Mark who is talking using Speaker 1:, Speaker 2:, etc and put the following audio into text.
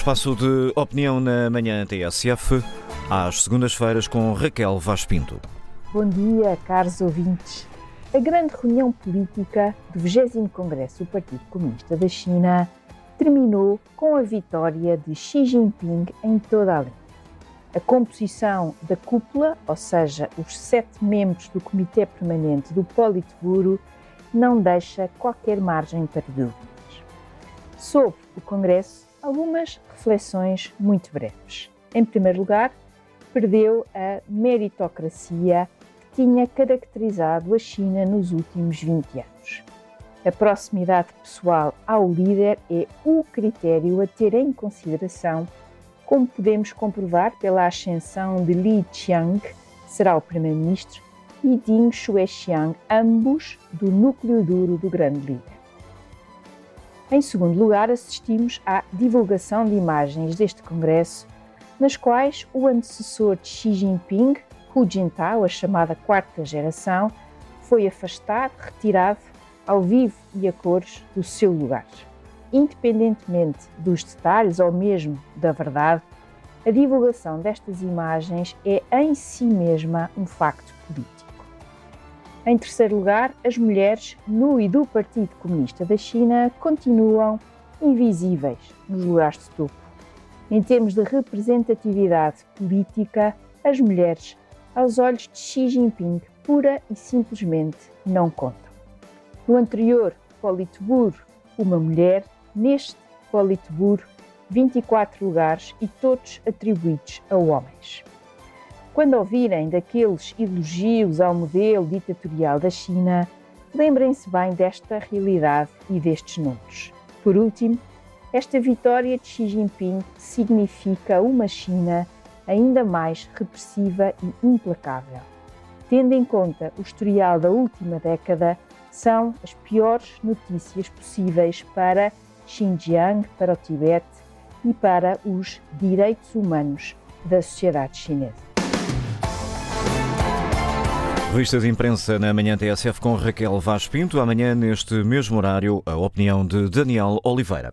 Speaker 1: espaço de opinião na manhã TSF, às segundas-feiras com Raquel Vaz Pinto.
Speaker 2: Bom dia, caros ouvintes. A grande reunião política do 20 Congresso do Partido Comunista da China terminou com a vitória de Xi Jinping em toda a linha. A composição da cúpula, ou seja, os sete membros do Comitê Permanente do Politburo, não deixa qualquer margem para dúvidas. Sobre o Congresso, algumas reflexões muito breves. Em primeiro lugar, perdeu a meritocracia que tinha caracterizado a China nos últimos 20 anos. A proximidade pessoal ao líder é o critério a ter em consideração, como podemos comprovar pela ascensão de Li Qiang, será o primeiro-ministro, e Ding Xuexiang, ambos do núcleo duro do grande líder. Em segundo lugar, assistimos à divulgação de imagens deste congresso, nas quais o antecessor de Xi Jinping, Hu Jintao, a chamada quarta geração, foi afastado, retirado, ao vivo e a cores, do seu lugar. Independentemente dos detalhes ou mesmo da verdade, a divulgação destas imagens é em si mesma um facto político. Em terceiro lugar, as mulheres no e do Partido Comunista da China continuam invisíveis nos lugares de topo. Em termos de representatividade política, as mulheres, aos olhos de Xi Jinping, pura e simplesmente não contam. No anterior Politburo, uma mulher, neste Politburo, 24 lugares e todos atribuídos a homens. Quando ouvirem daqueles elogios ao modelo ditatorial da China, lembrem-se bem desta realidade e destes números. Por último, esta vitória de Xi Jinping significa uma China ainda mais repressiva e implacável. Tendo em conta o historial da última década, são as piores notícias possíveis para Xinjiang, para o Tibete e para os direitos humanos da sociedade chinesa.
Speaker 1: Revista de imprensa na manhã TSF com Raquel Vaz Pinto. Amanhã, neste mesmo horário, a opinião de Daniel Oliveira.